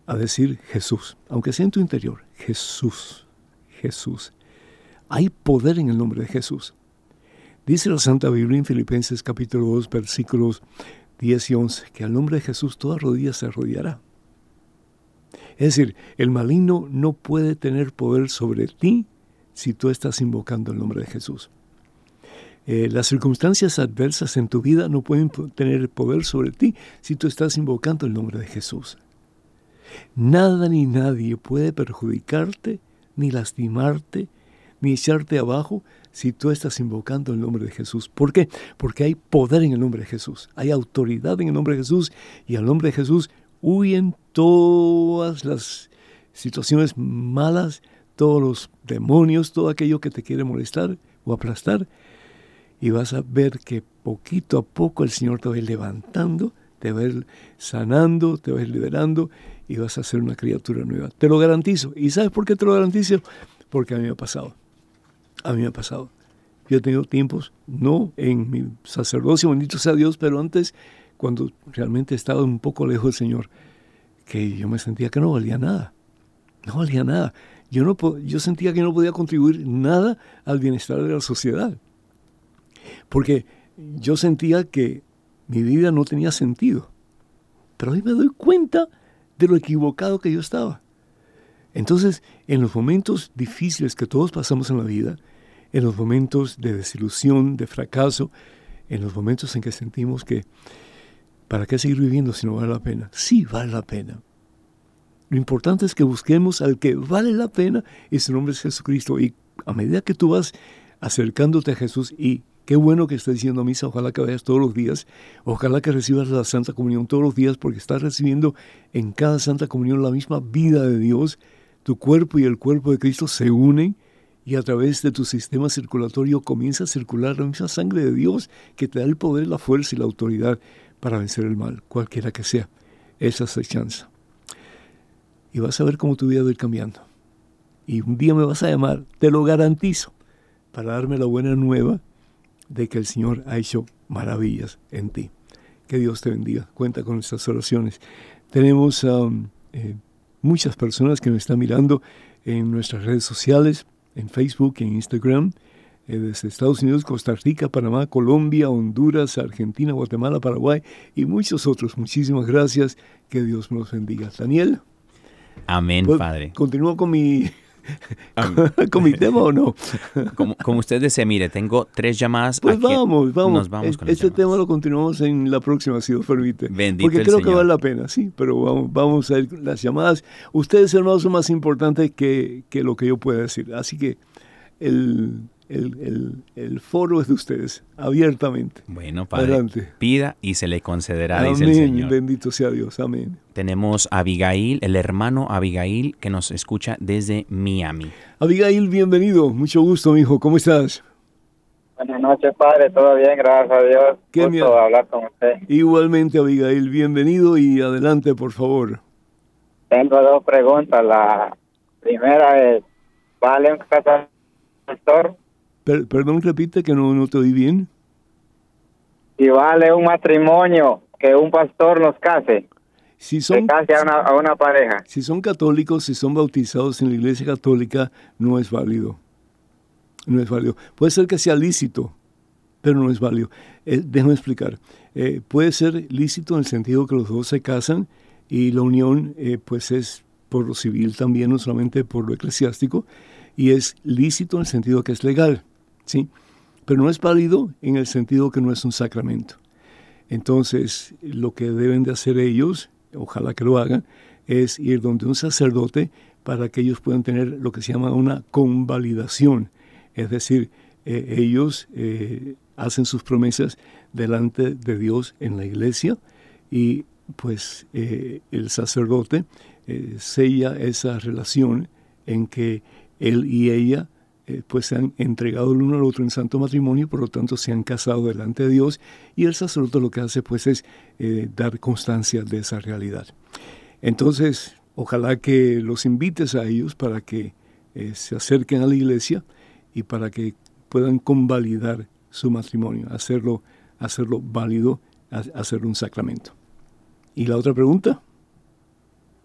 a decir Jesús, aunque sea en tu interior, Jesús, Jesús. Hay poder en el nombre de Jesús. Dice la Santa Biblia en Filipenses capítulo 2 versículos 10 y 11 que al nombre de Jesús toda rodilla se arrodillará. Es decir, el maligno no puede tener poder sobre ti si tú estás invocando el nombre de Jesús. Eh, las circunstancias adversas en tu vida no pueden tener poder sobre ti si tú estás invocando el nombre de Jesús. Nada ni nadie puede perjudicarte, ni lastimarte, ni echarte abajo si tú estás invocando el nombre de Jesús. ¿Por qué? Porque hay poder en el nombre de Jesús, hay autoridad en el nombre de Jesús y al nombre de Jesús huyen todas las situaciones malas, todos los demonios, todo aquello que te quiere molestar o aplastar. Y vas a ver que poquito a poco el Señor te va a ir levantando, te va a ir sanando, te va a ir liberando y vas a ser una criatura nueva. Te lo garantizo. ¿Y sabes por qué te lo garantizo? Porque a mí me ha pasado. A mí me ha pasado. Yo he tenido tiempos, no en mi sacerdocio, bendito sea Dios, pero antes, cuando realmente estaba un poco lejos del Señor, que yo me sentía que no valía nada. No valía nada. Yo, no, yo sentía que no podía contribuir nada al bienestar de la sociedad. Porque yo sentía que mi vida no tenía sentido. Pero hoy me doy cuenta de lo equivocado que yo estaba. Entonces, en los momentos difíciles que todos pasamos en la vida, en los momentos de desilusión, de fracaso, en los momentos en que sentimos que, ¿para qué seguir viviendo si no vale la pena? Sí, vale la pena. Lo importante es que busquemos al que vale la pena y su nombre es Jesucristo. Y a medida que tú vas acercándote a Jesús y Qué bueno que estés diciendo misa, ojalá que vayas todos los días, ojalá que recibas la Santa Comunión todos los días, porque estás recibiendo en cada Santa Comunión la misma vida de Dios. Tu cuerpo y el cuerpo de Cristo se unen y a través de tu sistema circulatorio comienza a circular la misma sangre de Dios que te da el poder, la fuerza y la autoridad para vencer el mal, cualquiera que sea. Esa es la chance. Y vas a ver cómo tu vida va a ir cambiando. Y un día me vas a llamar, te lo garantizo, para darme la buena nueva de que el Señor ha hecho maravillas en ti. Que Dios te bendiga. Cuenta con nuestras oraciones. Tenemos um, eh, muchas personas que nos están mirando en nuestras redes sociales, en Facebook, en Instagram, eh, desde Estados Unidos, Costa Rica, Panamá, Colombia, Honduras, Argentina, Guatemala, Paraguay y muchos otros. Muchísimas gracias. Que Dios nos bendiga. Daniel. Amén, pues, Padre. Continúo con mi *laughs* *laughs* ¿Con mi tema o no? *laughs* como, como, usted desea, mire, tengo tres llamadas. Pues vamos, vamos. este tema lo continuamos en la próxima, si Dios permite. Bendito Porque creo que vale la pena, sí, pero vamos, vamos a ir las llamadas. Ustedes, hermanos, son más importantes que, que lo que yo pueda decir. Así que el, el, el, foro es de ustedes, abiertamente. Bueno, Padre, pida y se le concederá, amén, dice el Señor. Bendito sea Dios, amén. Tenemos a Abigail, el hermano Abigail, que nos escucha desde Miami. Abigail, bienvenido, mucho gusto, mi hijo, ¿cómo estás? Buenas noches, padre, todo bien, gracias a Dios. Qué gusto hablar con usted. Igualmente, Abigail, bienvenido y adelante, por favor. Tengo dos preguntas. La primera es, ¿vale un perdón, repite que no, no te oí bien. Si vale un matrimonio que un pastor los case. Si son, case a una, a una pareja. Si son católicos, si son bautizados en la iglesia católica, no es válido. No es válido. Puede ser que sea lícito, pero no es válido. Eh, déjame explicar. Eh, puede ser lícito en el sentido que los dos se casan y la unión eh, pues es por lo civil también, no solamente por lo eclesiástico, y es lícito en el sentido que es legal, ¿sí? Pero no es válido en el sentido que no es un sacramento. Entonces, lo que deben de hacer ellos, ojalá que lo hagan, es ir donde un sacerdote para que ellos puedan tener lo que se llama una convalidación. Es decir, eh, ellos eh, hacen sus promesas delante de Dios en la iglesia y pues eh, el sacerdote sella esa relación en que él y ella pues se han entregado el uno al otro en santo matrimonio, por lo tanto se han casado delante de Dios y el sacerdote lo que hace pues es dar constancia de esa realidad. Entonces, ojalá que los invites a ellos para que se acerquen a la iglesia y para que puedan convalidar su matrimonio, hacerlo, hacerlo válido, hacerlo un sacramento. ¿Y la otra pregunta?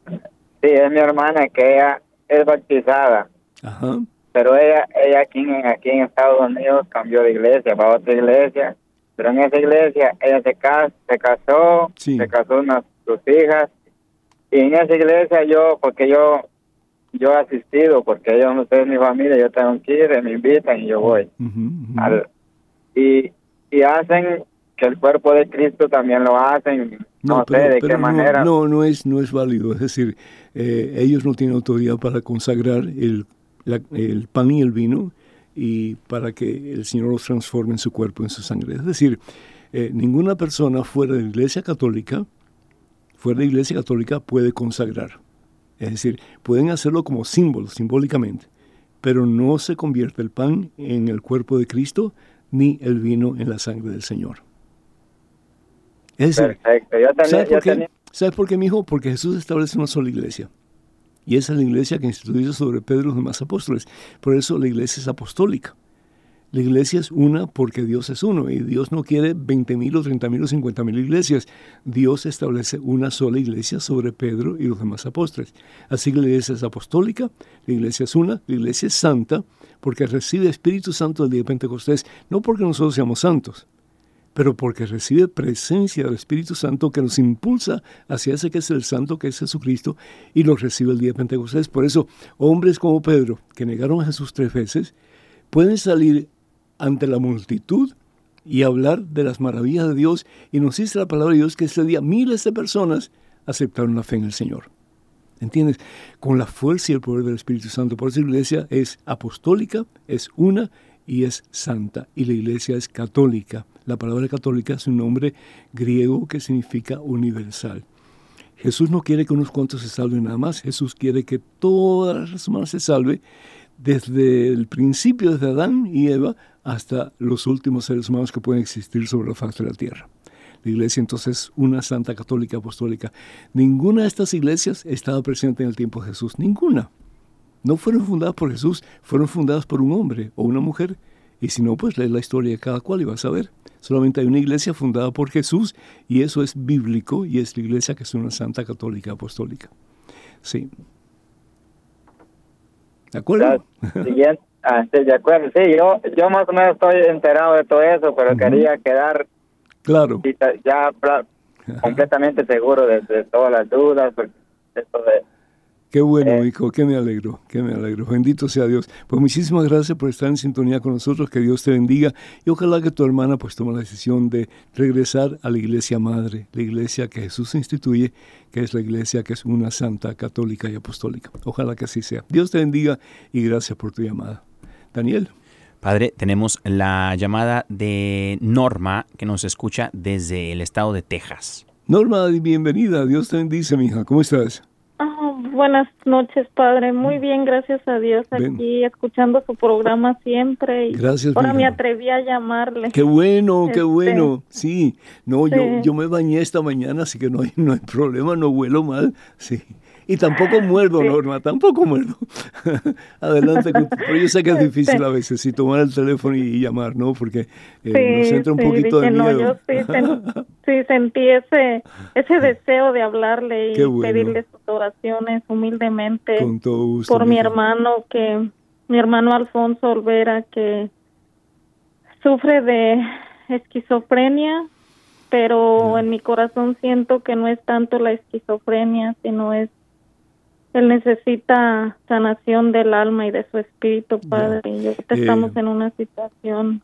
Sí, es mi hermana que ella es bautizada. Ajá. Pero ella, ella aquí, en, aquí en Estados Unidos cambió de iglesia, va a otra iglesia. Pero en esa iglesia ella se, casó, se casó, se casó unas sus hijas. Y en esa iglesia yo, porque yo yo he asistido porque ellos no son mi familia, yo tengo que ir, me invitan y yo voy. y, y hacen que el cuerpo de Cristo también lo hacen, no, sé de qué manera. No, no es, no es válido, es decir, eh, ellos no tienen autoridad para consagrar el, el pan y el vino y para que el Señor los transforme en su cuerpo, en su sangre. Es decir, eh, ninguna persona fuera de la Iglesia Católica, fuera de la Iglesia Católica puede consagrar. Es decir, pueden hacerlo como símbolo, simbólicamente, pero no se convierte el pan en el cuerpo de Cristo ni el vino en la sangre del Señor. Es decir, Perfecto. ¿sabes, por qué? ¿sabes por qué, mijo? Porque Jesús establece una sola iglesia. Y esa es la iglesia que instituyó sobre Pedro y los demás apóstoles. Por eso la iglesia es apostólica. La iglesia es una porque Dios es uno y Dios no quiere 20.000 o 30.000 o 50.000 iglesias. Dios establece una sola iglesia sobre Pedro y los demás apóstoles. Así que la iglesia es apostólica, la iglesia es una, la iglesia es santa porque recibe Espíritu Santo el día de Pentecostés, no porque nosotros seamos santos, pero porque recibe presencia del Espíritu Santo que nos impulsa hacia ese que es el santo, que es Jesucristo, y lo recibe el día de Pentecostés. Por eso, hombres como Pedro, que negaron a Jesús tres veces, pueden salir ante la multitud y hablar de las maravillas de Dios. Y nos dice la palabra de Dios que ese día miles de personas aceptaron la fe en el Señor. ¿Entiendes? Con la fuerza y el poder del Espíritu Santo. Por eso la iglesia es apostólica, es una y es santa. Y la iglesia es católica. La palabra católica es un nombre griego que significa universal. Jesús no quiere que unos cuantos se salven nada más. Jesús quiere que todas las humanas se salven desde el principio, desde Adán y Eva, hasta los últimos seres humanos que pueden existir sobre la faz de la tierra. La iglesia entonces es una santa católica apostólica. Ninguna de estas iglesias estaba presente en el tiempo de Jesús, ninguna. No fueron fundadas por Jesús, fueron fundadas por un hombre o una mujer. Y si no, pues lee la historia de cada cual y vas a ver. Solamente hay una iglesia fundada por Jesús y eso es bíblico y es la iglesia que es una santa católica apostólica. Sí. ¿De acuerdo? Siguiente, Ah, sí, de acuerdo. Sí, yo, yo más o menos estoy enterado de todo eso, pero quería quedar claro. ya completamente seguro de, todas las dudas. Esto de, Qué bueno, eh, hijo, que me alegro, que me alegro. Bendito sea Dios. Pues muchísimas gracias por estar en sintonía con nosotros, que Dios te bendiga y ojalá que tu hermana pues tome la decisión de regresar a la iglesia madre, la iglesia que Jesús instituye, que es la iglesia que es una santa, católica y apostólica. Ojalá que así sea. Dios te bendiga y gracias por tu llamada. Daniel. Padre, tenemos la llamada de Norma que nos escucha desde el estado de Texas. Norma, bienvenida. Dios te bendice, mija. ¿Cómo estás? Buenas noches, padre. Muy mm. bien, gracias a Dios. Aquí escuchando su programa siempre. gracias. Ahora me atreví a llamarle. Qué bueno, qué este, bueno. Sí. No, Yo, yo me bañé esta mañana, así que no hay, no hay problema, no huelo mal. Sí. Y tampoco muerdo, Norma, tampoco muerdo. *laughs* Adelante, pero yo sé que es difícil a veces, si tomar el teléfono y, llamar, ¿no? Porque eh, nos entra un poquito de miedo. yo *laughs* sí, sentí ese, ese deseo de hablarle y pedirle sus oraciones humildemente. Con todo gusto. Por mi hermano, que mi hermano Alfonso Olvera, que sufre de esquizofrenia, pero en mi corazón siento que no es tanto la esquizofrenia, sino es él necesita sanación del alma y de su espíritu, Padre. Y estamos en una situación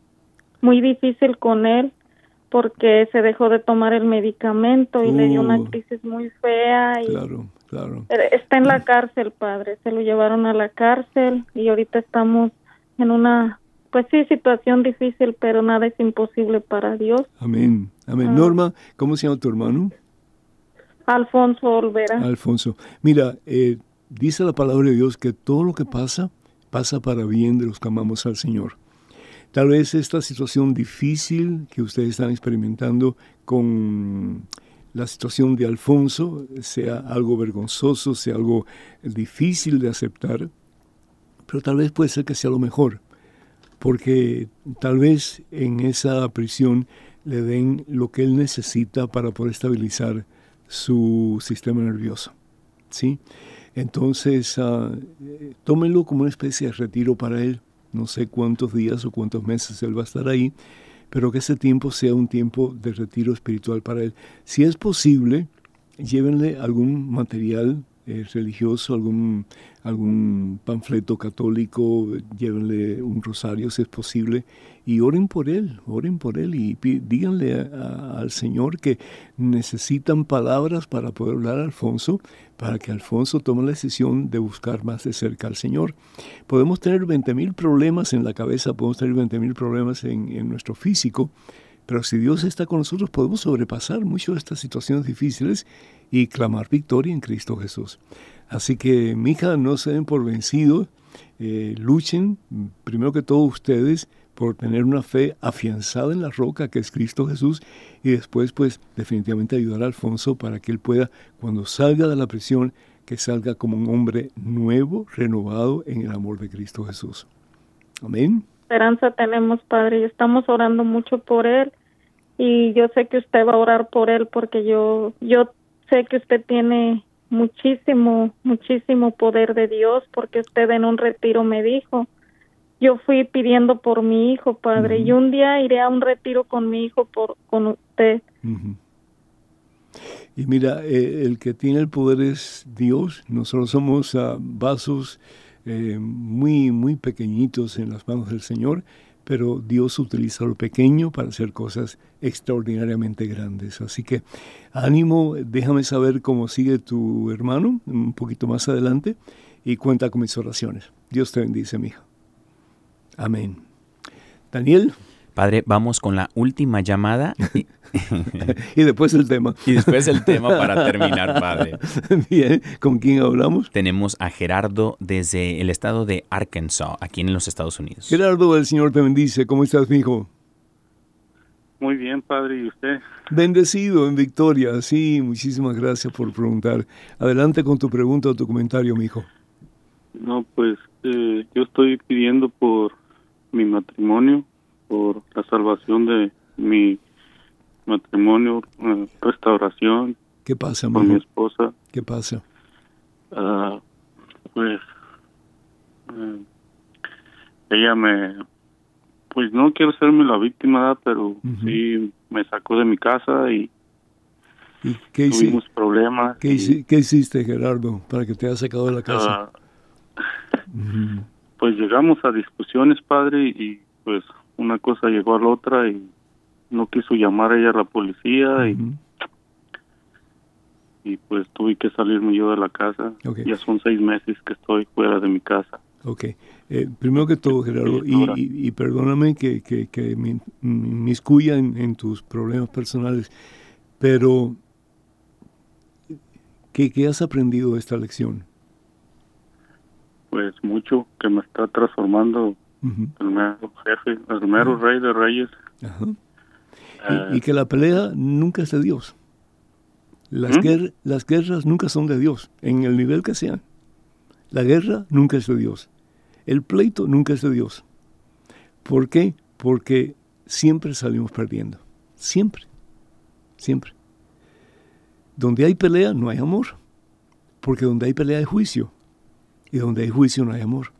muy difícil con él porque se dejó de tomar el medicamento y le dio una uh. crisis muy fea. Y claro, claro. Está en la cárcel, Padre. Se lo llevaron a la cárcel y ahorita estamos en una, pues sí, situación difícil, pero nada es imposible para Dios. Amén. Amén. Ah. Norma, ¿cómo se llama tu hermano? Alfonso Olvera. Alfonso. Mira, eh, dice la palabra de Dios que todo lo que pasa, pasa para bien de los que amamos al Señor. Tal vez esta situación difícil que ustedes están experimentando con la situación de Alfonso sea algo vergonzoso, sea algo difícil de aceptar, pero tal vez puede ser que sea lo mejor, porque tal vez en esa prisión le den lo que él necesita para poder estabilizar su sistema nervioso. ¿sí? Entonces, uh, tómenlo como una especie de retiro para él. No sé cuántos días o cuántos meses él va a estar ahí, pero que ese tiempo sea un tiempo de retiro espiritual para él. Si es posible, llévenle algún material eh, religioso, algún, algún panfleto católico, llévenle un rosario si es posible y oren por él, oren por él y díganle al Señor que necesitan palabras para poder hablar a Alfonso, para que Alfonso tome la decisión de buscar más de cerca al Señor. Podemos tener 20.000 problemas en la cabeza, podemos tener 20.000 problemas en, en nuestro físico, pero si Dios está con nosotros, podemos sobrepasar muchas de estas situaciones difíciles y clamar victoria en Cristo Jesús. Así que, mija, no se den por vencidos, eh, luchen, primero que todo ustedes, por tener una fe afianzada en la roca que es Cristo Jesús y después pues definitivamente ayudar a Alfonso para que él pueda cuando salga de la prisión que salga como un hombre nuevo, renovado en el amor de Cristo Jesús. Amén. Esperanza tenemos, Padre, y estamos orando mucho por él y yo sé que usted va a orar por él porque yo yo sé que usted tiene muchísimo, muchísimo poder de Dios porque usted en un retiro me dijo, yo fui pidiendo por mi hijo, padre, y un día iré a un retiro con mi hijo por con usted. Y mira, eh, el que tiene el poder es Dios. Nosotros somos ah, vasos eh, muy, muy pequeñitos en las manos del Señor pero Dios utiliza lo pequeño para hacer cosas extraordinariamente grandes. Así que ánimo, déjame saber cómo sigue tu hermano un poquito más adelante y cuenta con mis oraciones. Dios te bendice, mi hija. Amén. Daniel. Padre, vamos con la última llamada. *laughs* y después el tema. Y después el tema para terminar, Padre. *laughs* Bien, ¿con quién hablamos? Tenemos a Gerardo desde el estado de Arkansas, aquí en los Estados Unidos. Gerardo, el Señor te bendice. ¿Cómo estás, mi hijo? Muy bien, Padre. ¿Y usted? Bendecido en victoria. Sí, muchísimas gracias por preguntar. Adelante con tu pregunta o tu comentario, mi hijo. No, pues eh, yo estoy pidiendo por mi matrimonio por la salvación de mi matrimonio, eh, restauración. ¿Qué pasa, Con mi esposa. ¿Qué pasa? Ah, pues eh, ella me, pues no quiero serme la víctima, pero sí me sacó de mi casa y, qué tuvimos problemas. ¿Qué, hiciste, Gerardo, para que te haya sacado de la casa? Ah, *laughs* pues llegamos a discusiones, padre, y pues una cosa llegó a la otra y no quiso llamar a ella a la policía y y pues tuve que salirme yo de la casa. Ya son seis meses que estoy fuera de mi casa. Ok. Eh, primero que todo, Gerardo, y, perdóname que, que, que me, inmiscuya en, en, tus problemas personales, pero ¿qué, ¿qué has aprendido de esta lección? Pues mucho, que me está transformando el mero jefe, el mero rey de reyes. Eh, y, que la pelea nunca es de Dios. Las, ¿Mm? las guerras nunca son de Dios, en el nivel que sean. La guerra nunca es de Dios. El pleito nunca es de Dios. ¿Por qué? Porque siempre salimos perdiendo. Siempre. Siempre. Donde hay pelea no hay amor. Porque donde hay pelea hay juicio. Y donde hay juicio no hay amor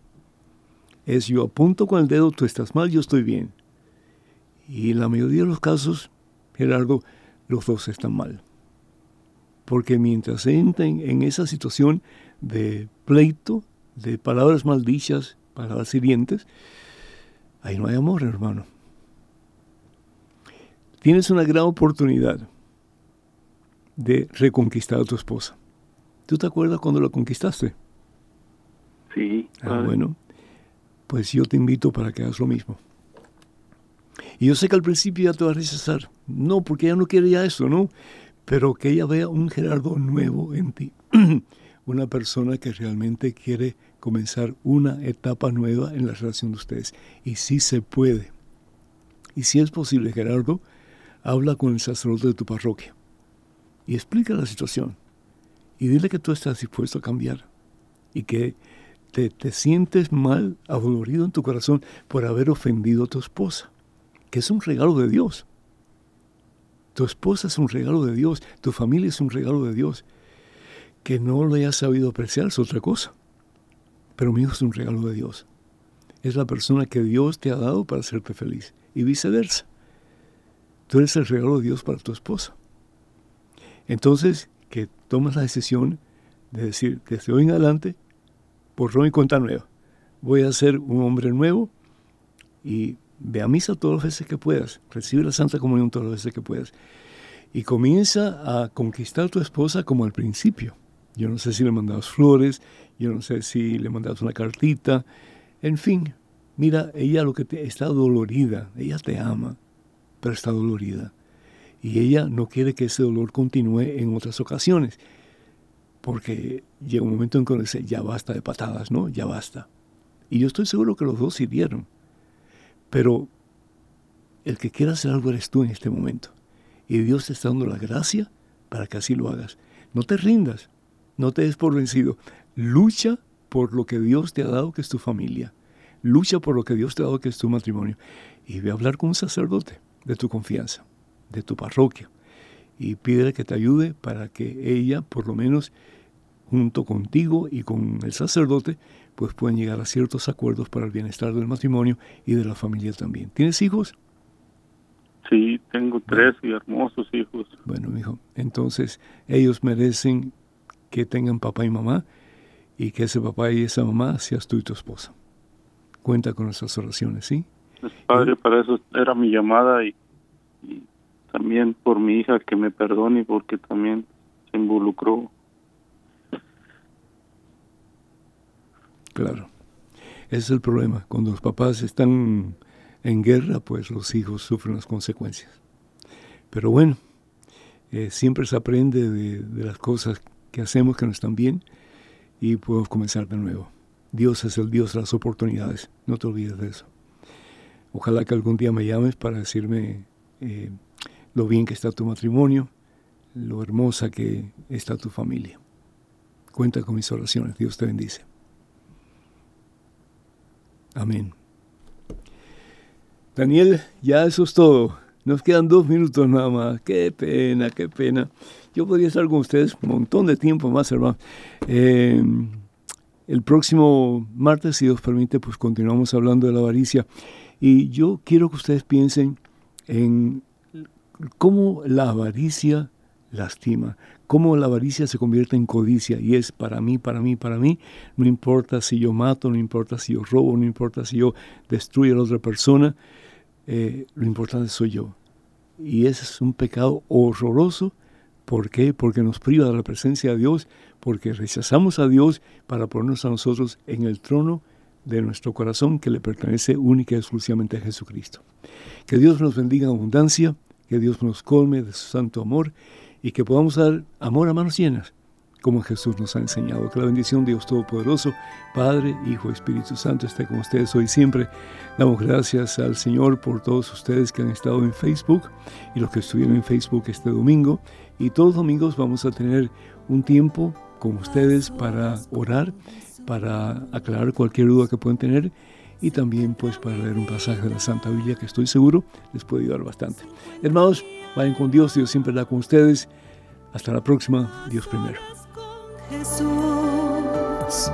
es yo apunto con el dedo, tú estás mal, yo estoy bien. Y en la mayoría de los casos, Gerardo, los dos están mal. Porque mientras entren en esa situación de pleito, de palabras maldichas, palabras hirientes, ahí no hay amor, hermano. Tienes una gran oportunidad de reconquistar a tu esposa. ¿Tú te acuerdas cuando la conquistaste? Sí. Ah, bueno, pues yo te invito para que hagas lo mismo. Y yo sé que al principio ya te va a rechazar. No, porque ella no quiere ya eso, ¿no? Pero que ella vea un Gerardo nuevo en ti. *clears throat* una persona que realmente quiere comenzar una etapa nueva en la relación de ustedes. Y sí se puede. Y si es posible, Gerardo, habla con el sacerdote de tu parroquia y explica la situación. Y dile que tú estás dispuesto a cambiar y que te, te sientes mal, adolorido en tu corazón por haber ofendido a tu esposa, que es un regalo de Dios. Tu esposa es un regalo de Dios, tu familia es un regalo de Dios. Que no lo hayas sabido apreciar es otra cosa. Pero mi hijo es un regalo de Dios. Es la persona que Dios te ha dado para hacerte feliz. Y viceversa. Tú eres el regalo de Dios para tu esposa. Entonces, que tomas la decisión de decir, desde hoy en adelante, por y cuenta nueva. Voy a ser un hombre nuevo y ve a misa todas las veces que puedas. Recibe la Santa Comunión todas las veces que puedas. Y comienza a conquistar a tu esposa como al principio. Yo no sé si le mandabas flores, yo no sé si le mandabas una cartita. En fin, mira, ella lo que te, está dolorida, ella te ama, pero está dolorida. Y ella no quiere que ese dolor continúe en otras ocasiones. Porque llega un momento en que dice, ya basta de patadas, ¿no? Ya basta. Y yo estoy seguro que los dos sirvieron. Pero el que quiera hacer algo eres tú en este momento. Y Dios te está dando la gracia para que así lo hagas. No te rindas, no te des por vencido. Lucha por lo que Dios te ha dado, que es tu familia. Lucha por lo que Dios te ha dado, que es tu matrimonio. Y ve a hablar con un sacerdote de tu confianza, de tu parroquia. Y pídele que te ayude para que ella, por lo menos, junto contigo y con el sacerdote, pues puedan llegar a ciertos acuerdos para el bienestar del matrimonio y de la familia también. ¿Tienes hijos? Sí, tengo tres y hermosos hijos. Bueno, hijo, entonces ellos merecen que tengan papá y mamá y que ese papá y esa mamá seas tú y tu esposa. Cuenta con nuestras oraciones, ¿sí? Pues, padre, para eso era mi llamada y, y también por mi hija que me perdone porque también se involucró Claro. Ese es el problema. Cuando los papás están en guerra, pues los hijos sufren las consecuencias. Pero bueno, eh, siempre se aprende de, las cosas que hacemos que no están bien y podemos comenzar de nuevo. Dios es el Dios de las oportunidades, no te olvides de eso. Ojalá que algún día me llames para decirme eh, lo bien que está tu matrimonio, lo hermosa que está tu familia. Cuenta con mis oraciones, Dios te bendice. Amén. Daniel, ya eso es todo. Nos quedan dos minutos nada más. Qué pena, qué pena. Yo podría estar con ustedes un montón de tiempo más, hermano. Eh, el próximo martes, si Dios permite, pues continuamos hablando de la avaricia. Y yo quiero que ustedes piensen en cómo la avaricia lastima, cómo la avaricia se convierte en codicia y es para mí, para mí, para mí, no importa si yo mato, no importa si yo robo, no importa si yo destruyo a la otra persona, eh, lo importante soy yo. Y ese es un pecado horroroso. ¿Por qué? Porque nos priva de la presencia de Dios, porque rechazamos a Dios para ponernos a nosotros en el trono de nuestro corazón que le pertenece única y exclusivamente a Jesucristo. Que Dios nos bendiga en abundancia, que Dios nos colme de su santo amor y que podamos dar amor a manos llenas, como Jesús nos ha enseñado. Que la bendición de Dios Todopoderoso, Padre, Hijo, Espíritu Santo, esté con ustedes hoy siempre. Damos gracias al Señor por todos ustedes que han estado en Facebook y los que estuvieron en Facebook este domingo. Y todos los domingos vamos a tener un tiempo con ustedes para orar, para aclarar cualquier duda que puedan tener y también pues para leer un pasaje de la Santa Biblia que estoy seguro les puede ayudar bastante. Hermanos, vayan con Dios, Dios siempre está con ustedes. Hasta la próxima, Dios primero. Jesús,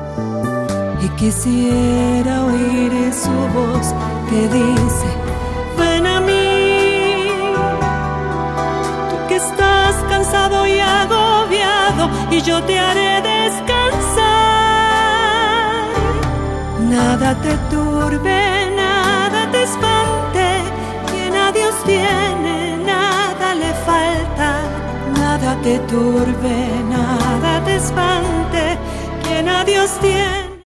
y quisiera oír su voz que dice, ven a mí, tú que estás cansado y agobiado, y yo te haré descansar Nada te turbe, nada te espante. Quien a Dios tiene, nada le falta. Nada te turbe, nada te espante. Quien a Dios tiene